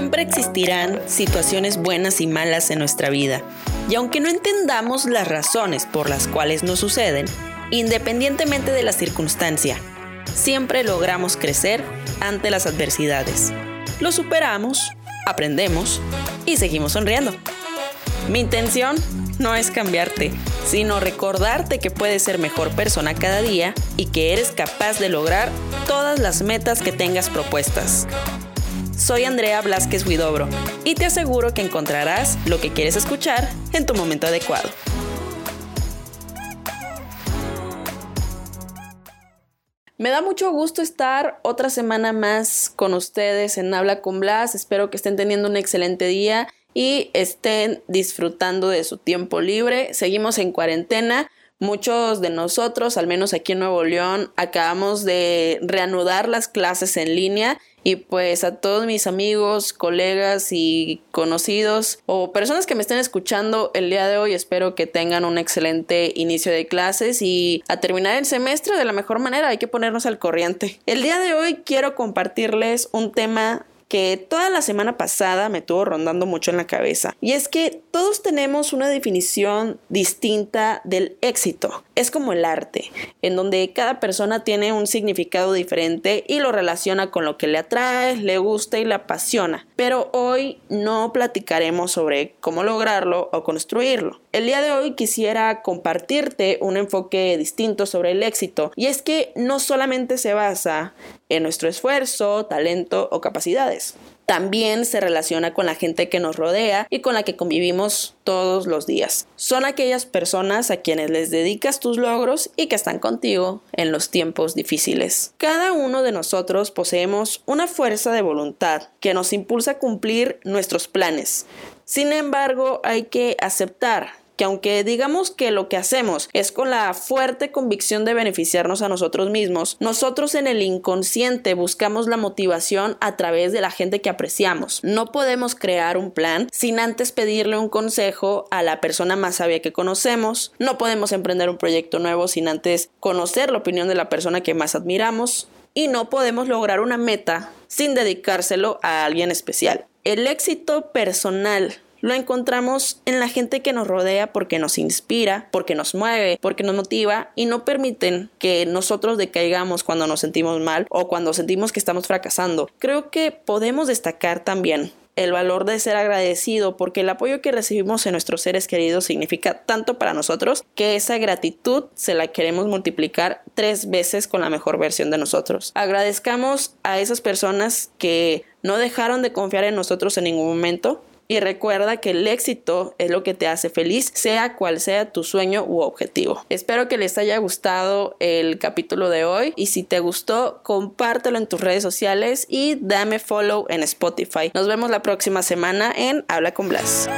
Siempre existirán situaciones buenas y malas en nuestra vida. Y aunque no entendamos las razones por las cuales nos suceden, independientemente de la circunstancia, siempre logramos crecer ante las adversidades. Lo superamos, aprendemos y seguimos sonriendo. Mi intención no es cambiarte, sino recordarte que puedes ser mejor persona cada día y que eres capaz de lograr todas las metas que tengas propuestas. Soy Andrea Blasquez Huidobro y te aseguro que encontrarás lo que quieres escuchar en tu momento adecuado. Me da mucho gusto estar otra semana más con ustedes en Habla con Blas. Espero que estén teniendo un excelente día y estén disfrutando de su tiempo libre. Seguimos en cuarentena. Muchos de nosotros, al menos aquí en Nuevo León, acabamos de reanudar las clases en línea y pues a todos mis amigos, colegas y conocidos o personas que me estén escuchando el día de hoy, espero que tengan un excelente inicio de clases y a terminar el semestre de la mejor manera hay que ponernos al corriente. El día de hoy quiero compartirles un tema que toda la semana pasada me tuvo rondando mucho en la cabeza. Y es que todos tenemos una definición distinta del éxito. Es como el arte, en donde cada persona tiene un significado diferente y lo relaciona con lo que le atrae, le gusta y le apasiona. Pero hoy no platicaremos sobre cómo lograrlo o construirlo. El día de hoy quisiera compartirte un enfoque distinto sobre el éxito y es que no solamente se basa en nuestro esfuerzo, talento o capacidades. También se relaciona con la gente que nos rodea y con la que convivimos todos los días. Son aquellas personas a quienes les dedicas tus logros y que están contigo en los tiempos difíciles. Cada uno de nosotros poseemos una fuerza de voluntad que nos impulsa a cumplir nuestros planes. Sin embargo, hay que aceptar que aunque digamos que lo que hacemos es con la fuerte convicción de beneficiarnos a nosotros mismos, nosotros en el inconsciente buscamos la motivación a través de la gente que apreciamos. No podemos crear un plan sin antes pedirle un consejo a la persona más sabia que conocemos. No podemos emprender un proyecto nuevo sin antes conocer la opinión de la persona que más admiramos. Y no podemos lograr una meta sin dedicárselo a alguien especial. El éxito personal lo encontramos en la gente que nos rodea porque nos inspira, porque nos mueve, porque nos motiva y no permiten que nosotros decaigamos cuando nos sentimos mal o cuando sentimos que estamos fracasando. Creo que podemos destacar también el valor de ser agradecido porque el apoyo que recibimos en nuestros seres queridos significa tanto para nosotros que esa gratitud se la queremos multiplicar tres veces con la mejor versión de nosotros. Agradezcamos a esas personas que no dejaron de confiar en nosotros en ningún momento, y recuerda que el éxito es lo que te hace feliz, sea cual sea tu sueño u objetivo. Espero que les haya gustado el capítulo de hoy y si te gustó, compártelo en tus redes sociales y dame follow en Spotify. Nos vemos la próxima semana en Habla con Blas.